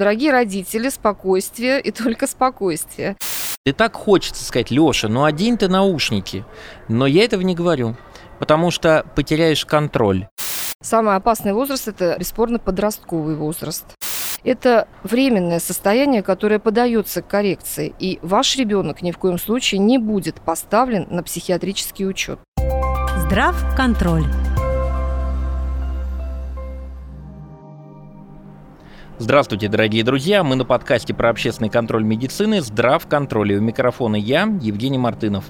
дорогие родители, спокойствие и только спокойствие. И так хочется сказать, Леша, ну одень ты наушники. Но я этого не говорю, потому что потеряешь контроль. Самый опасный возраст – это, бесспорно, подростковый возраст. Это временное состояние, которое подается к коррекции, и ваш ребенок ни в коем случае не будет поставлен на психиатрический учет. Здрав Здравствуйте, дорогие друзья! Мы на подкасте про общественный контроль медицины «Здрав контроль». И у микрофона я, Евгений Мартынов.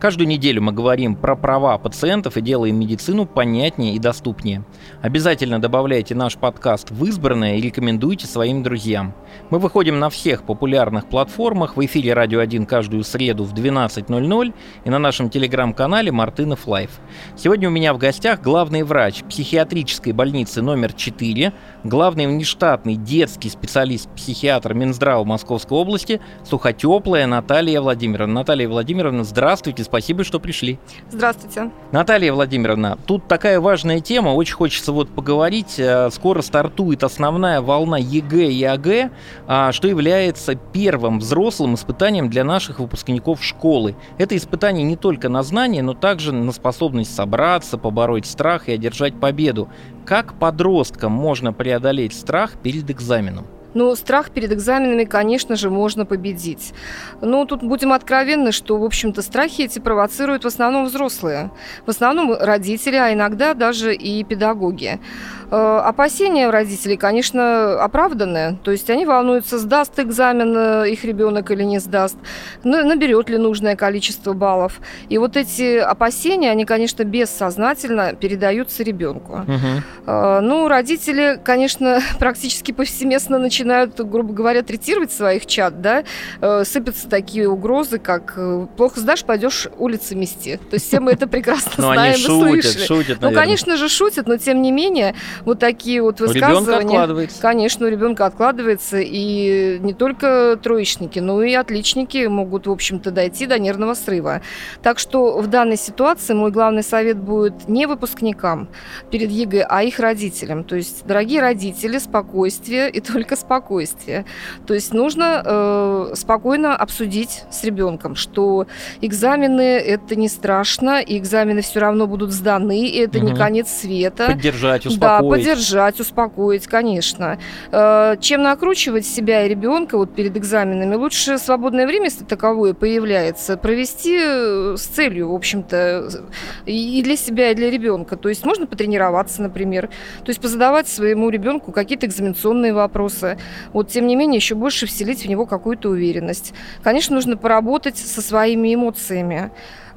Каждую неделю мы говорим про права пациентов и делаем медицину понятнее и доступнее. Обязательно добавляйте наш подкаст в избранное и рекомендуйте своим друзьям. Мы выходим на всех популярных платформах, в эфире «Радио 1» каждую среду в 12.00 и на нашем телеграм-канале «Мартынов Лайф». Сегодня у меня в гостях главный врач психиатрической больницы номер 4, главный внештатный детский специалист-психиатр Минздрава Московской области Сухотеплая Наталья Владимировна. Наталья Владимировна, здравствуйте, спасибо, что пришли. Здравствуйте. Наталья Владимировна, тут такая важная тема, очень хочется вот поговорить. Э, скоро стартует основная волна ЕГЭ и ОГЭ, а, что является первым взрослым испытанием для наших выпускников школы. Это испытание не только на знания, но также на способность собраться, побороть страх и одержать победу. Как подросткам можно преодолеть страх перед экзаменом? Ну, страх перед экзаменами, конечно же, можно победить. Но тут будем откровенны, что, в общем-то, страхи эти провоцируют в основном взрослые. В основном родители, а иногда даже и педагоги. Э, опасения родителей, конечно, оправданные. То есть они волнуются, сдаст экзамен э, их ребенок или не сдаст, наберет ли нужное количество баллов. И вот эти опасения, они, конечно, бессознательно передаются ребенку. Угу. Ну, родители, конечно, практически повсеместно начинают, грубо говоря, третировать своих чат, да, сыпятся такие угрозы, как плохо сдашь, пойдешь улицы мести. То есть все мы это прекрасно ну, знаем и слышали. Шутят, ну, конечно же, шутят, но тем не менее вот такие вот высказывания. Конечно, у ребенка откладывается. И не только троечники, но и отличники могут, в общем-то, дойти до нервного срыва. Так что в данной ситуации мой главный совет будет не выпускникам перед ЕГЭ, а их родителям. То есть, дорогие родители, спокойствие и только спокойствие. То есть нужно э, спокойно обсудить с ребенком, что экзамены это не страшно, и экзамены все равно будут сданы, и это угу. не конец света. Поддержать, успокоить. Да, поддержать, успокоить, конечно. Э, чем накручивать себя и ребенка вот перед экзаменами, лучше свободное время, если таковое появляется, провести э, с целью, в общем-то, и для себя, и для ребенка. То есть можно потренироваться, например, то есть позадавать своему ребенку какие-то экзаменационные вопросы. Вот, тем не менее, еще больше вселить в него какую-то уверенность. Конечно, нужно поработать со своими эмоциями.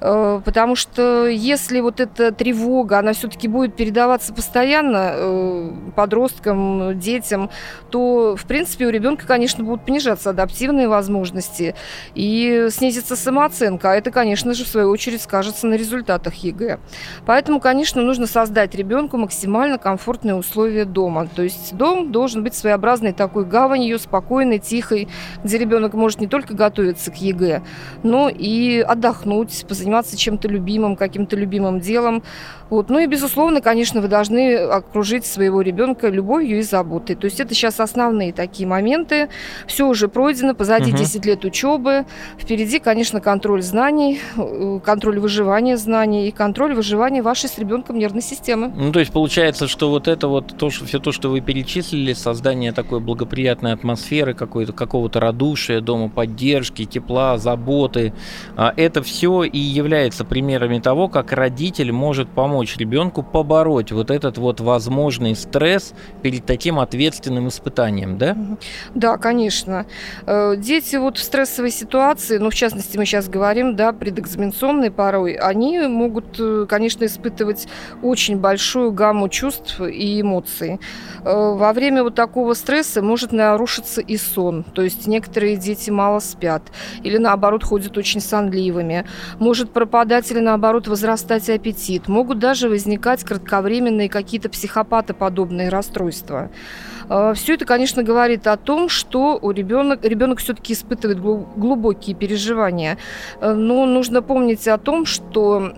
Э, потому что если вот эта тревога, она все-таки будет передаваться постоянно э, подросткам, детям, то, в принципе, у ребенка, конечно, будут понижаться адаптивные возможности и снизится самооценка. А это, конечно же, в свою очередь скажется на результатах ЕГЭ. Поэтому, конечно, нужно создать ребенку максимально комфортные условия дома. То есть дом должен быть своеобразной такой гаванью, спокойной, тихой, где ребенок может не только готовиться к ЕГЭ, но и отдохнуть, заниматься чем-то любимым, каким-то любимым делом. Вот. Ну и, безусловно, конечно, вы должны окружить своего ребенка любовью и заботой. То есть это сейчас основные такие моменты. Все уже пройдено, позади угу. 10 лет учебы. Впереди, конечно, контроль знаний, э, контроль выживания знаний и контроль выживания вашей с ребенком нервной системы. Ну, то есть получается, что вот это вот то, что все то, что вы перечислили, создание такой благоприятной атмосферы, какой-то какого-то радушия, дома поддержки, тепла, заботы, а, это все и является примерами того, как родитель может помочь ребенку побороть вот этот вот возможный стресс перед таким ответственным испытанием, да? Да, конечно. Э, дети вот в стрессовой ситуации, ну, в частности, мы сейчас говорим, да, предэкзаменационной порой, они могут, э, конечно, испытывать очень большую гамму чувств и эмоций. Э, во время вот такого стресса может нарушиться и сон. То есть некоторые дети мало спят или, наоборот, ходят очень сонливыми. Может может пропадать или наоборот возрастать аппетит. Могут даже возникать кратковременные какие-то психопатоподобные расстройства. А, Все это, конечно, говорит о том, что у ребенок, ребенок все-таки испытывает глубокие переживания. Э, но нужно помнить о том, что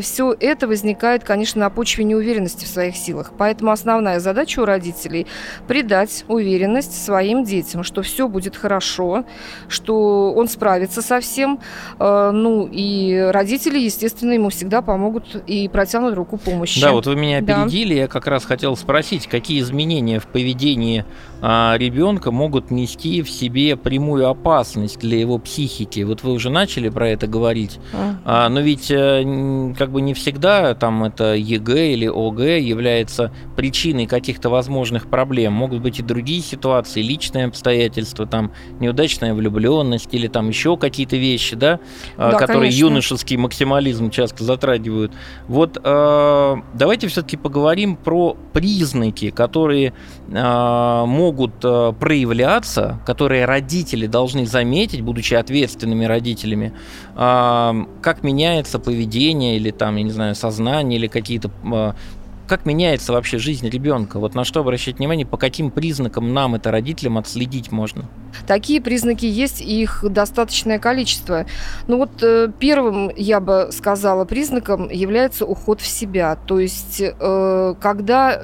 все это возникает, конечно, на почве неуверенности в своих силах. Поэтому основная задача у родителей – придать уверенность своим детям, что все будет хорошо, что он справится со всем. Э, ну и родители, естественно, ему всегда помогут и протянут руку помощи. Да, вот вы меня опередили, да. я как раз хотел спросить, какие изменения в поведении а, ребенка могут нести в себе прямую опасность для его психики. Вот вы уже начали про это говорить, а. А, но ведь а, как бы не всегда там это ЕГЭ или ОГЭ является причиной каких-то возможных проблем. Могут быть и другие ситуации, личные обстоятельства, там неудачная влюбленность или там еще какие-то вещи, да, да которые конечно. юношеский максимализм часто затрагивают. Вот э, давайте все-таки поговорим про признаки, которые э, могут могут э, проявляться, которые родители должны заметить, будучи ответственными родителями, э, как меняется поведение или там, я не знаю, сознание или какие-то э, как меняется вообще жизнь ребенка? Вот на что обращать внимание, по каким признакам нам, это родителям, отследить можно? Такие признаки есть, их достаточное количество. Ну вот э, первым, я бы сказала, признаком является уход в себя. То есть, э, когда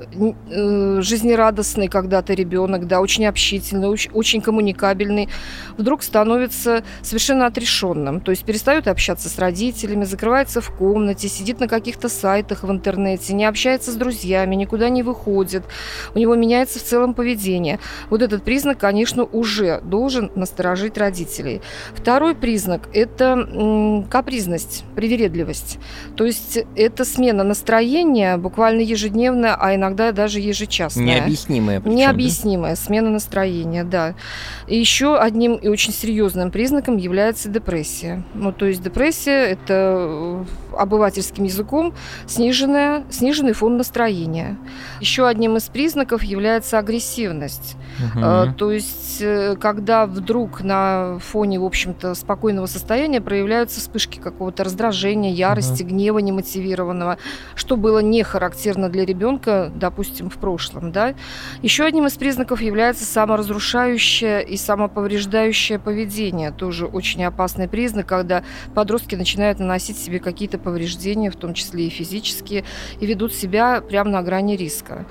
э, жизнерадостный когда-то ребенок, да, очень общительный, очень коммуникабельный, вдруг становится совершенно отрешенным. То есть перестает общаться с родителями, закрывается в комнате, сидит на каких-то сайтах в интернете, не общается с друзьями, никуда не выходит. У него меняется в целом поведение. Вот этот признак, конечно, уже должен насторожить родителей. Второй признак – это капризность, привередливость. То есть это смена настроения буквально ежедневная, а иногда даже ежечасная. Необъяснимая. Причем, Необъяснимая да? смена настроения, да. И еще одним и очень серьезным признаком является депрессия. Ну, то есть депрессия – это э, обывательским языком сниженная, сниженный фон настроения. Еще одним из признаков является агрессивность. Угу. То есть э, когда вдруг на фоне, в общем-то, спокойного состояния проявляются вспышки какого-то раздражения, ярости, угу. гнева немотивированного, что было не характерно для ребенка, допустим, в прошлом. Да? Еще одним из признаков является саморазрушающее и самоповреждающее поведение. Тоже очень опасный признак, когда подростки начинают наносить себе какие-то повреждения, в том числе и физические, и ведут себя прямо на грани риска.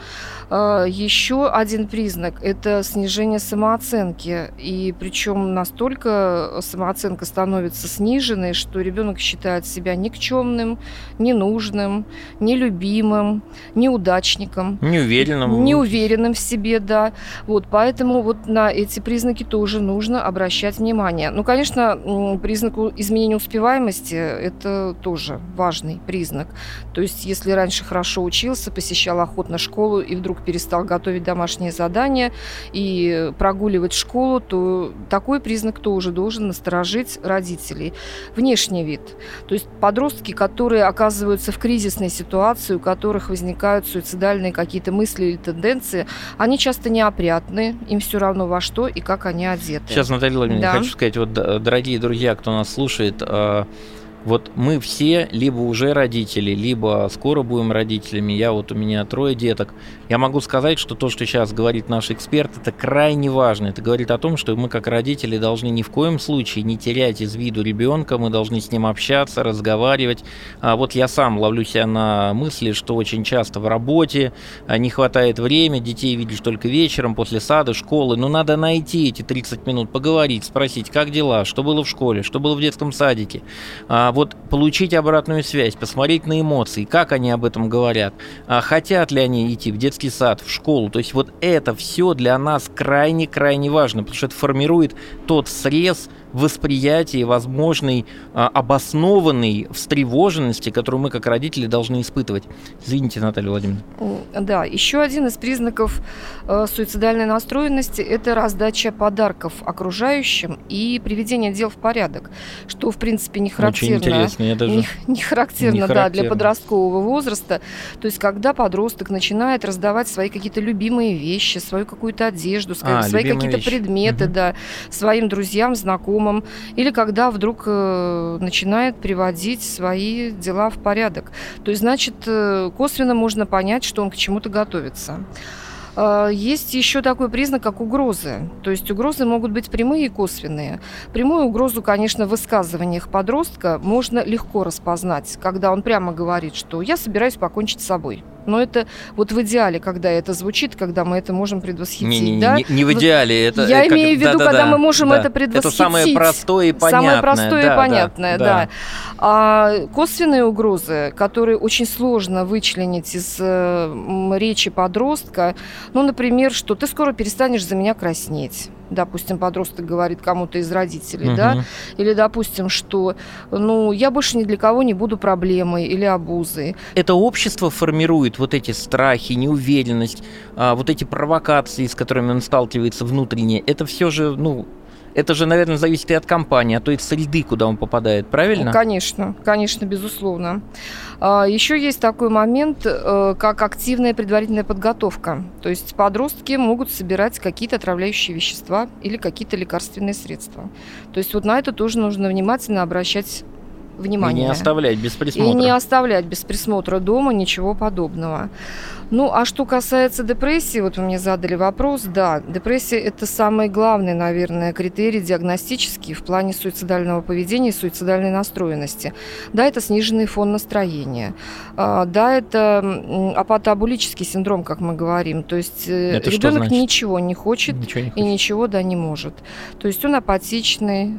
А, Еще один признак – это снижение самооценки и причем настолько самооценка становится сниженной, что ребенок считает себя никчемным, ненужным, нелюбимым, неудачником. Неуверенным. Неуверенным в себе, да. Вот, поэтому вот на эти признаки тоже нужно обращать внимание. Ну, конечно, признак изменения успеваемости – это тоже важный признак. То есть, если раньше хорошо учился, посещал охотно школу и вдруг перестал готовить домашние задания и прогуливать школу, то такой признак тоже должен насторожить родителей. Внешний вид. То есть подростки, которые оказываются в кризисной ситуации, у которых возникают суицидальные какие-то мысли или тенденции, они часто неопрятны, им все равно во что и как они одеты. Сейчас, Наталья Владимировна, да. хочу сказать, вот, дорогие друзья, кто нас слушает, а, вот мы все либо уже родители, либо скоро будем родителями. Я вот у меня трое деток. Я могу сказать, что то, что сейчас говорит наш эксперт, это крайне важно. Это говорит о том, что мы как родители должны ни в коем случае не терять из виду ребенка, мы должны с ним общаться, разговаривать. А вот я сам ловлю себя на мысли, что очень часто в работе а, не хватает времени, детей видишь только вечером, после сада, школы. Но надо найти эти 30 минут, поговорить, спросить, как дела, что было в школе, что было в детском садике а, вот получить обратную связь, посмотреть на эмоции, как они об этом говорят, а хотят ли они идти в детский сад, в школу. То есть вот это все для нас крайне-крайне важно, потому что это формирует тот срез восприятии возможной а, обоснованной встревоженности, которую мы как родители должны испытывать. Извините, Наталья Владимировна. Да, еще один из признаков э, суицидальной настроенности – это раздача подарков окружающим и приведение дел в порядок, что, в принципе, не характерно, Очень интересно, я даже не, не характерно, не характерно. Да, для подросткового возраста. То есть, когда подросток начинает раздавать свои какие-то любимые вещи, свою какую-то одежду, а, свои какие-то предметы, угу. да, своим друзьям, знакомым, знакомым, или когда вдруг э, начинает приводить свои дела в порядок. То есть, значит, э, косвенно можно понять, что он к чему-то готовится. А, есть еще такой признак, как угрозы. То есть угрозы могут быть прямые и косвенные. Прямую угрозу, конечно, в высказываниях подростка можно легко распознать, когда он прямо говорит, что я собираюсь покончить с собой. Но это вот в идеале, когда это звучит, когда мы это можем предвосхитить. Не, не, да? не, не в идеале. Это, Я как, имею в виду, да, когда да, мы можем да. это предвосхитить. Это самое простое и понятное. Самое простое да, и понятное, да. да. А косвенные угрозы, которые очень сложно вычленить из э, речи подростка, ну, например, что ты скоро перестанешь за меня краснеть допустим, подросток говорит кому-то из родителей, угу. да, или, допустим, что, ну, я больше ни для кого не буду проблемой или обузой. Это общество формирует вот эти страхи, неуверенность, а, вот эти провокации, с которыми он сталкивается внутренне. Это все же, ну, это же, наверное, зависит и от компании, а то и от среды, куда он попадает, правильно? Ну, конечно, конечно, безусловно. А, еще есть такой момент, э, как активная предварительная подготовка. То есть подростки могут собирать какие-то отравляющие вещества или какие-то лекарственные средства. То есть вот на это тоже нужно внимательно обращать внимание. И не оставлять без присмотра. И не оставлять без присмотра дома ничего подобного. Ну, а что касается депрессии, вот вы мне задали вопрос, да, депрессия – это самый главный, наверное, критерий диагностический в плане суицидального поведения и суицидальной настроенности. Да, это сниженный фон настроения. А, да, это апатоабулический синдром, как мы говорим. То есть э, это ребенок ничего не хочет ничего не хочет. и ничего да не может. То есть он апатичный,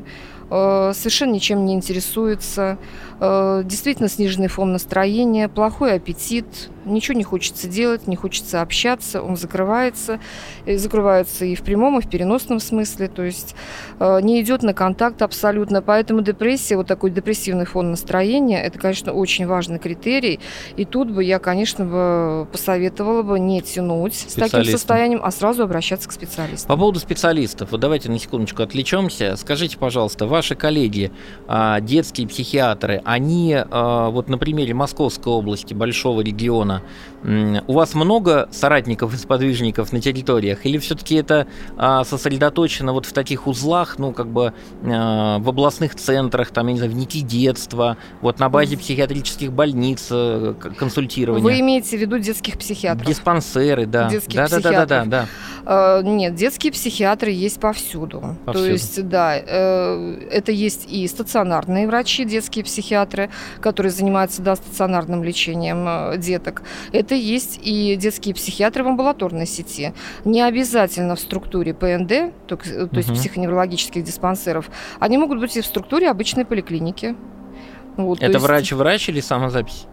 Э, совершенно ничем не интересуется, э, действительно сниженный фон настроения, плохой аппетит, ничего не хочется делать, не хочется общаться, он закрывается, и закрывается и в прямом, и в переносном смысле, то есть э, не идет на контакт абсолютно, поэтому депрессия, вот такой депрессивный фон настроения, это, конечно, очень важный критерий, и тут бы я, конечно, бы посоветовала бы не тянуть с таким состоянием, а сразу обращаться к специалисту. По поводу специалистов, вот давайте на секундочку отвлечемся, скажите, пожалуйста, ваши коллеги, а, детские психиатры, они а, вот на примере Московской области, большого региона, у вас много соратников и сподвижников на территориях, или все-таки это а, сосредоточено вот в таких узлах, ну, как бы а, в областных центрах, там, я не знаю, в нити детства, вот на базе психиатрических больниц э, консультирования? Вы имеете в виду детских психиатров? Диспансеры, да. Детских да, психиатров. Да, да, да, да. Нет, детские психиатры есть повсюду. повсюду. То есть, да, э, это есть и стационарные врачи, детские психиатры, которые занимаются да, стационарным лечением э, деток. Это есть и детские психиатры в амбулаторной сети. Не обязательно в структуре ПНД, то, то есть угу. психоневрологических диспансеров. Они могут быть и в структуре обычной поликлиники. Вот, Это врач-врач или самозапись?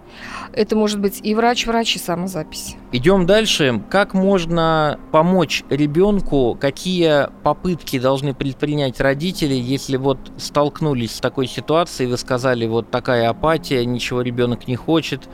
Это может быть и врач-врач, и самозапись. Идем дальше. Как можно помочь ребенку? Какие попытки должны предпринять родители, если вот столкнулись с такой ситуацией, вы сказали, вот такая апатия, ничего ребенок не хочет,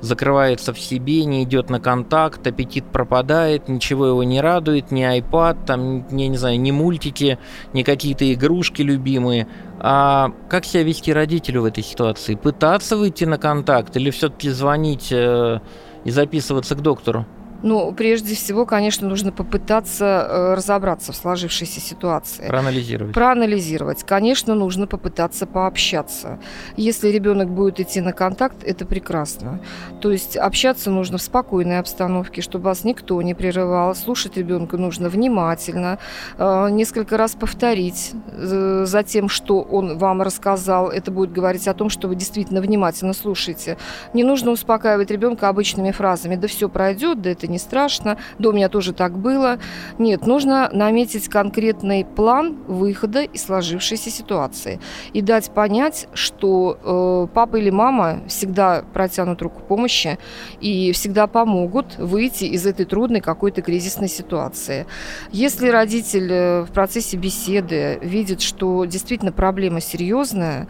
закрывается в себе, не идет на контакт, аппетит пропадает, ничего его не радует, ни iPad, там, не, не знаю, ни мультики, ни какие-то игрушки любимые. А как себя вести родителю в этой ситуации? Пытаться выйти на контакт или все-таки звонить э, и записываться к доктору? Ну, прежде всего, конечно, нужно попытаться э, разобраться в сложившейся ситуации. Проанализировать. Проанализировать. Конечно, нужно попытаться пообщаться. Если ребенок будет идти на контакт, это прекрасно. То есть общаться нужно в спокойной обстановке, чтобы вас никто не прерывал. Слушать ребенка нужно внимательно, э, несколько раз повторить э, за тем, что он вам рассказал. Это будет говорить о том, что вы действительно внимательно слушаете. Не нужно успокаивать ребенка обычными фразами. Да все пройдет, да это это не страшно, у меня тоже так было. Нет, нужно наметить конкретный план выхода из сложившейся ситуации и дать понять, что э, папа или мама всегда протянут руку помощи и всегда помогут выйти из этой трудной какой-то кризисной ситуации. Если родитель э, в процессе беседы видит, что действительно проблема серьезная,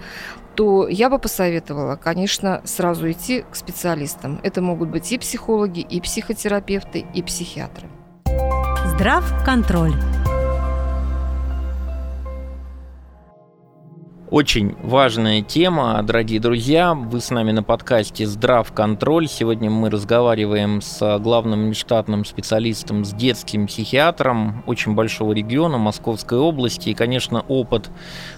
то я бы посоветовала, конечно, сразу идти к специалистам. Это могут быть и психологи, и психотерапевты, и психиатры. Здрав Очень важная тема, дорогие друзья. Вы с нами на подкасте «Здрав контроль». Сегодня мы разговариваем с главным штатным специалистом, с детским психиатром очень большого региона Московской области. И, конечно, опыт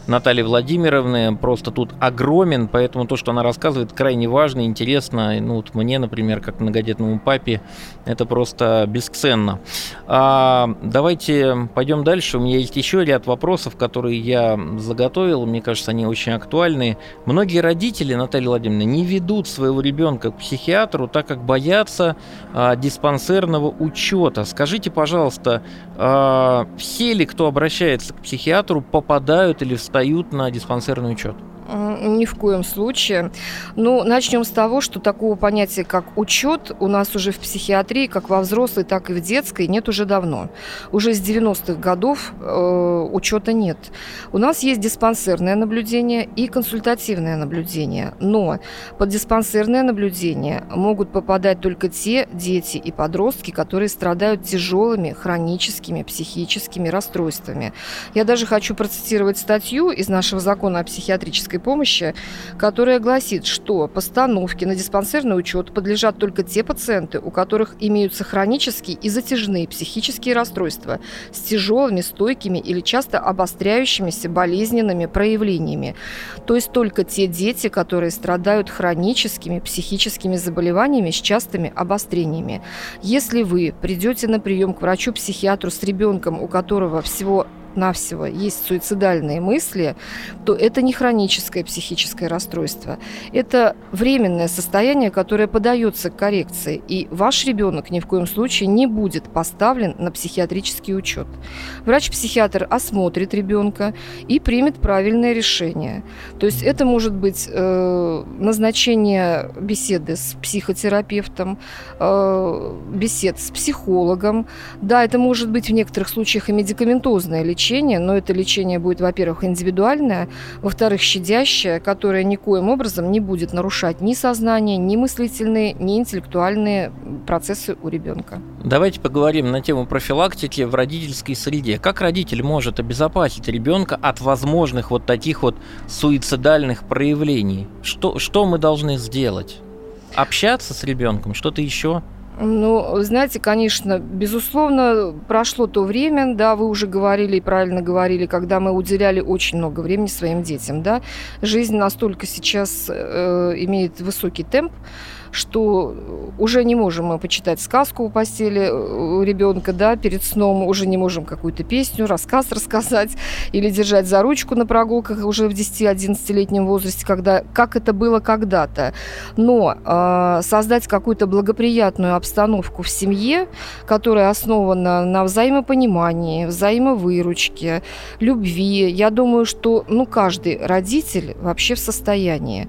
Натальи Владимировны просто тут огромен, поэтому то, что она рассказывает, крайне важно, интересно. Ну, вот мне, например, как многодетному папе, это просто бесценно. А, давайте пойдем дальше. У меня есть еще ряд вопросов, которые я заготовил. Мне кажется, они очень актуальны. Многие родители, Наталья Владимировна, не ведут своего ребенка к психиатру, так как боятся а, диспансерного учета. Скажите, пожалуйста, а, все ли, кто обращается к психиатру, попадают или встают на диспансерный учет? Ни в коем случае. Ну, начнем с того, что такого понятия, как учет, у нас уже в психиатрии, как во взрослой, так и в детской, нет уже давно. Уже с 90-х годов э, учета нет. У нас есть диспансерное наблюдение и консультативное наблюдение. Но под диспансерное наблюдение могут попадать только те дети и подростки, которые страдают тяжелыми хроническими психическими расстройствами. Я даже хочу процитировать статью из нашего закона о психиатрической медицинской помощи, которая гласит, что постановке на диспансерный учет подлежат только те пациенты, у которых имеются хронические и затяжные психические расстройства с тяжелыми, стойкими или часто обостряющимися болезненными проявлениями. То есть только те дети, которые страдают хроническими психическими заболеваниями с частыми обострениями. Если вы придете на прием к врачу-психиатру с ребенком, у которого всего навсего есть суицидальные мысли, то это не хроническое психическое расстройство. Это временное состояние, которое подается к коррекции. И ваш ребенок ни в коем случае не будет поставлен на психиатрический учет. Врач-психиатр осмотрит ребенка и примет правильное решение. То есть это может быть э, назначение беседы с психотерапевтом, э, бесед с психологом. Да, это может быть в некоторых случаях и медикаментозное лечение, лечение, но это лечение будет, во-первых, индивидуальное, во-вторых, щадящее, которое никоим образом не будет нарушать ни сознание, ни мыслительные, ни интеллектуальные процессы у ребенка. Давайте поговорим на тему профилактики в родительской среде. Как родитель может обезопасить ребенка от возможных вот таких вот суицидальных проявлений? Что, что мы должны сделать? Общаться с ребенком, что-то еще? Ну, знаете, конечно, безусловно, прошло то время, да, вы уже говорили и правильно говорили, когда мы уделяли очень много времени своим детям, да. Жизнь настолько сейчас э, имеет высокий темп, что уже не можем мы почитать сказку у постели э, у ребенка, да, перед сном, уже не можем какую-то песню, рассказ рассказать или держать за ручку на прогулках уже в 10-11-летнем возрасте, когда, как это было когда-то. Но э, создать какую-то благоприятную обстановку в семье, которая основана на взаимопонимании, взаимовыручке, любви, я думаю, что ну, каждый родитель вообще в состоянии.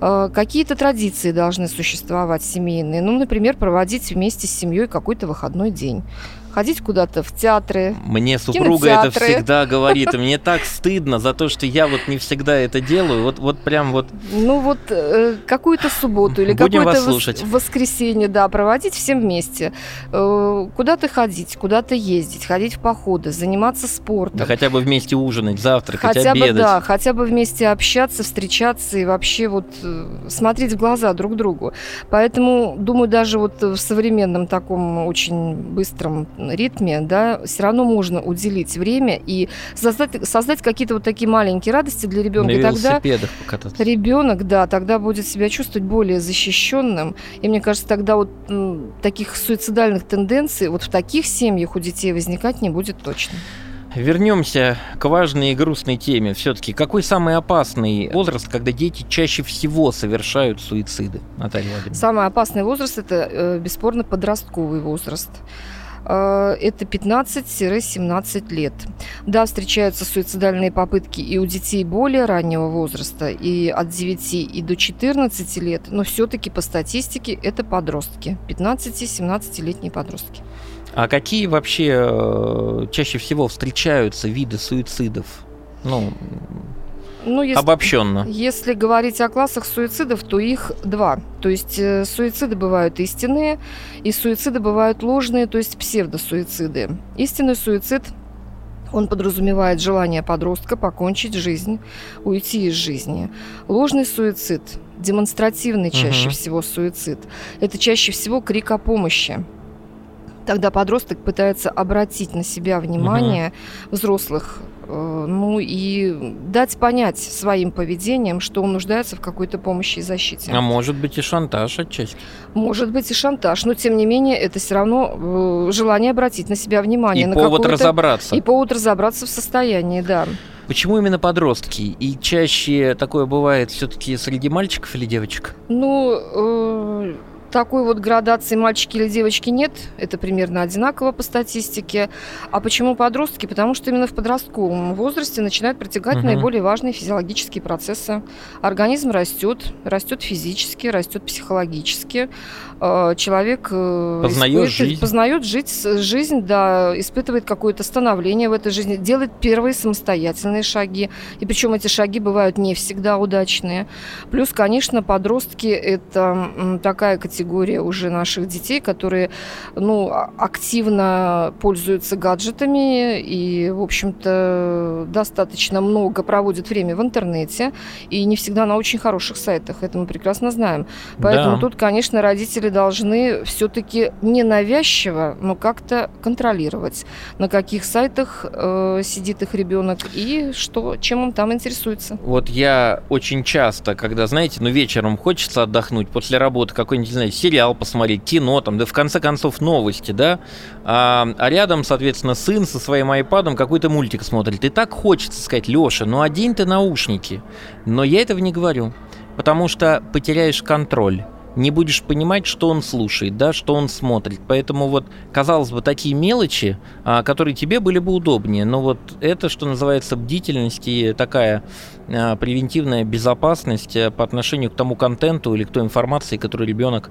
Э, какие-то традиции должны существовать семейные. Ну, например, проводить вместе с семьей какой-то выходной день ходить куда-то в театры. Мне супруга это всегда говорит, мне так стыдно за то, что я вот не всегда это делаю, вот, вот прям вот. Ну вот э, какую-то субботу или какое-то вос- воскресенье, да, проводить всем вместе, э, куда-то ходить, куда-то ездить, ходить в походы, заниматься спортом. Да хотя бы вместе ужинать, завтракать, хотя обедать. Бы, да, хотя бы вместе общаться, встречаться и вообще вот э, смотреть в глаза друг другу. Поэтому, думаю, даже вот в современном таком очень быстром ритме, да, все равно можно уделить время и создать, создать какие-то вот такие маленькие радости для ребенка. и тогда покататься. ребенок, да, тогда будет себя чувствовать более защищенным. И мне кажется, тогда вот м, таких суицидальных тенденций вот в таких семьях у детей возникать не будет точно. Вернемся к важной и грустной теме. Все-таки какой самый опасный возраст, когда дети чаще всего совершают суициды, Наталья Владимировна? Самый опасный возраст это э, бесспорно подростковый возраст. Э, это 15-17 лет. Да, встречаются суицидальные попытки и у детей более раннего возраста, и от 9 и до 14 лет, но все-таки по статистике это подростки, 15-17-летние подростки. А какие вообще э, чаще всего встречаются виды суицидов? Ну, ну, если, Обобщенно. Если говорить о классах суицидов, то их два. То есть э, суициды бывают истинные, и суициды бывают ложные, то есть псевдосуициды. Истинный суицид Он подразумевает желание подростка покончить жизнь, уйти из жизни. Ложный суицид, демонстративный чаще угу. всего суицид, это чаще всего крик о помощи. Тогда подросток пытается обратить на себя внимание угу. взрослых, ну и дать понять своим поведением, что он нуждается в какой-то помощи и защите. А может быть и шантаж отчасти. Может быть и шантаж, но тем не менее это все равно э, желание обратить на себя внимание. И на повод разобраться. И повод разобраться в состоянии, да. Почему именно подростки? И чаще такое бывает все-таки среди мальчиков или девочек? Ну, э, такой вот градации мальчики или девочки нет. Это примерно одинаково по статистике. А почему подростки? Потому что именно в подростковом возрасте начинают протекать угу. наиболее важные физиологические процессы. Организм растет, растет физически, растет психологически. Э, человек э, познает жизнь. познает жить, жизнь, да, испытывает какое-то становление в этой жизни, делает первые самостоятельные шаги. И причем эти шаги бывают не всегда удачные. Плюс, конечно, подростки – это такая категория категория уже наших детей, которые ну, а, активно пользуются гаджетами и, в общем-то, достаточно много проводят время в интернете и не всегда на очень хороших сайтах. Это мы прекрасно знаем. Поэтому да. тут, конечно, родители должны все-таки ненавязчиво, но как-то контролировать, на каких сайтах э, сидит их ребенок и что, чем он там интересуется. Вот я очень часто, когда, знаете, ну вечером хочется отдохнуть после работы, какой-нибудь, не знаю, сериал посмотреть, кино, там, да в конце концов новости, да, а, а рядом, соответственно, сын со своим айпадом какой-то мультик смотрит. И так хочется сказать, Леша, ну одень ты наушники. Но я этого не говорю, потому что потеряешь контроль не будешь понимать, что он слушает, да, что он смотрит. Поэтому вот, казалось бы, такие мелочи, а, которые тебе были бы удобнее, но вот это, что называется, бдительность и такая а, превентивная безопасность э, по отношению к тому контенту или к той информации, которую ребенок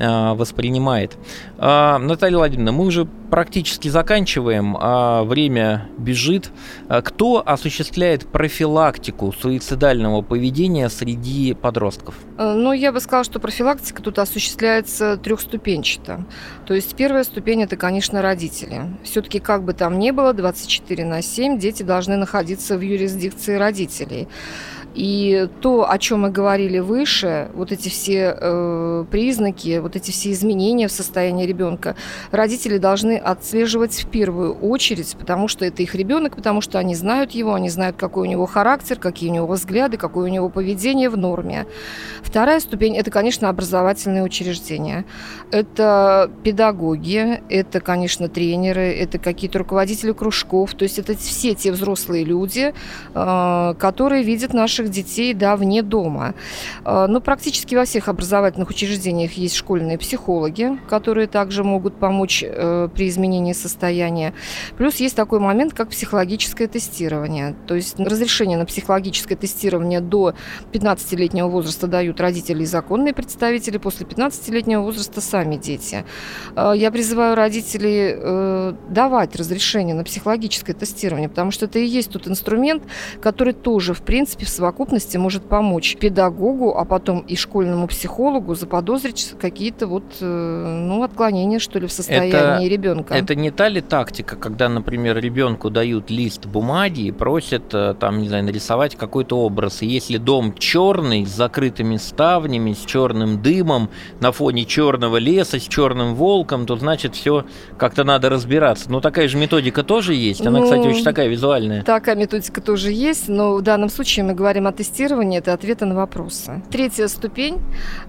а, воспринимает. А, Наталья Владимировна, мы уже практически заканчиваем, а время бежит. Кто осуществляет профилактику суицидального поведения среди подростков? Э, ну, я бы сказала, что профилактика тут осуществляется трехступенчато. То есть первая ступень – это, конечно, родители. Все-таки как бы там ни было, 24 на 7 дети должны находиться в юрисдикции родителей. И то, о чем мы говорили выше, вот эти все э, признаки, вот эти все изменения в состоянии ребенка, родители должны отслеживать в первую очередь, потому что это их ребенок, потому что они знают его, они знают, какой у него характер, какие у него взгляды, какое у него поведение в норме. Вторая ступень – это, конечно, образовательные учреждения. Это педагоги, это, конечно, тренеры, это какие-то руководители кружков, то есть это все те взрослые люди, э, которые видят наши наших детей да, вне дома. А, Но ну, практически во всех образовательных учреждениях есть школьные психологи, которые также могут помочь э, при изменении состояния. Плюс есть такой момент, как психологическое тестирование. То есть разрешение на психологическое тестирование до 15-летнего возраста дают родители и законные представители, после 15-летнего возраста сами дети. А, я призываю родителей э, давать разрешение на психологическое тестирование, потому что это и есть тот инструмент, который тоже, в принципе, в совокупности может помочь педагогу, а потом и школьному психологу заподозрить какие-то вот, э, ну, отклонения, что ли, в состоянии это, ребенка. Это не та ли тактика, когда, например, ребенку дают лист бумаги и просят, э, там, не знаю, нарисовать какой-то образ. И если дом черный, с закрытыми ставнями, с черным дымом, на фоне черного леса, с черным волком, то значит все как-то надо разбираться. Но такая же методика тоже есть. Она, ну, кстати, очень такая визуальная. Такая методика тоже есть, но в данном случае мы говорим тестировании, это ответы на вопросы. Третья ступень,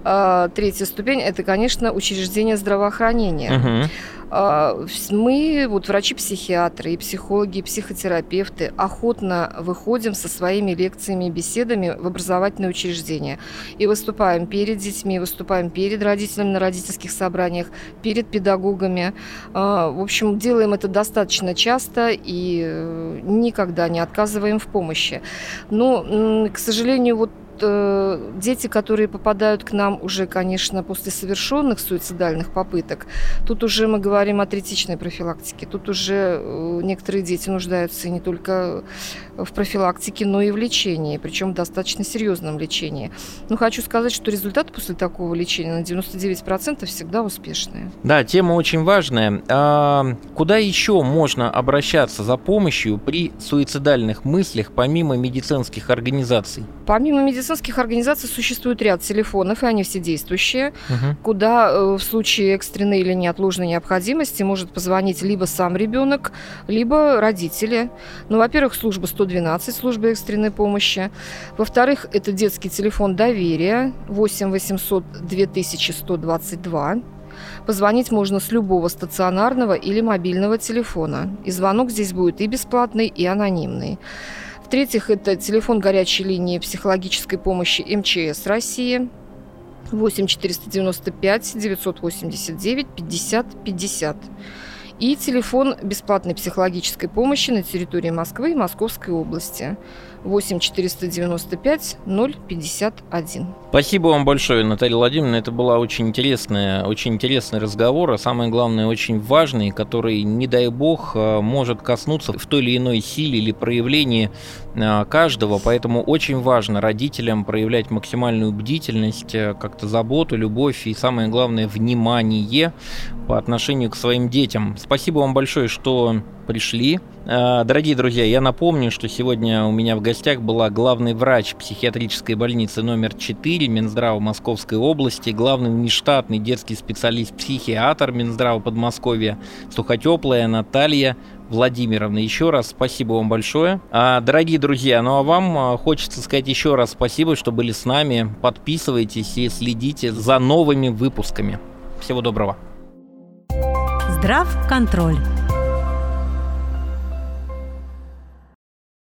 э, третья ступень – это, конечно, учреждение здравоохранения. Угу. Мы, вот врачи-психиатры, и психологи, и психотерапевты, охотно выходим со своими лекциями и беседами в образовательные учреждения. И выступаем перед детьми, выступаем перед родителями на родительских собраниях, перед педагогами. А, в общем, делаем это достаточно часто и никогда не отказываем в помощи. Но, к сожалению, вот э, дети, которые попадают к нам уже, конечно, после совершенных суицидальных попыток, тут уже мы говорим о третичной профилактике. Тут уже э, некоторые дети нуждаются не только в профилактике, но и в лечении, причем в достаточно серьезном лечении. Но хочу сказать, что результаты после такого лечения на 99% всегда успешные. Да, тема очень важная. А куда еще можно обращаться за помощью при суицидальных мыслях, помимо медицинских организаций? Помимо медицинских организаций существует ряд телефонов, и они все действующие, угу. куда э, в случае экстренной или неотложной необходимости может позвонить либо сам ребенок, либо родители. Ну, во-первых, служба 112, служба экстренной помощи. Во-вторых, это детский телефон доверия 8 800 2122. Позвонить можно с любого стационарного или мобильного телефона. И звонок здесь будет и бесплатный, и анонимный. В-третьих, это телефон горячей линии психологической помощи МЧС России. 8 495 989 50 50 и телефон бесплатной психологической помощи на территории Москвы и Московской области 8 495 051. Спасибо вам большое, Наталья Владимировна. Это была очень интересная, очень интересный разговор, а самое главное, очень важный, который, не дай бог, э, может коснуться в той или иной силе или проявлении э, каждого. Поэтому очень важно родителям проявлять максимальную бдительность, э, как-то заботу, любовь и, самое главное, внимание по отношению к своим детям. Спасибо вам большое, что пришли. А, дорогие друзья, я напомню, что сегодня у меня в гостях была главный врач психиатрической больницы номер 4 Минздрава Московской области, главный внештатный детский специалист-психиатр Минздрава Подмосковья Сухотеплая Наталья Владимировна. Еще раз спасибо вам большое. А, дорогие друзья, ну а вам а, хочется сказать еще раз спасибо, что были с нами. Подписывайтесь и следите за новыми выпусками. Всего доброго. Здрав контроль.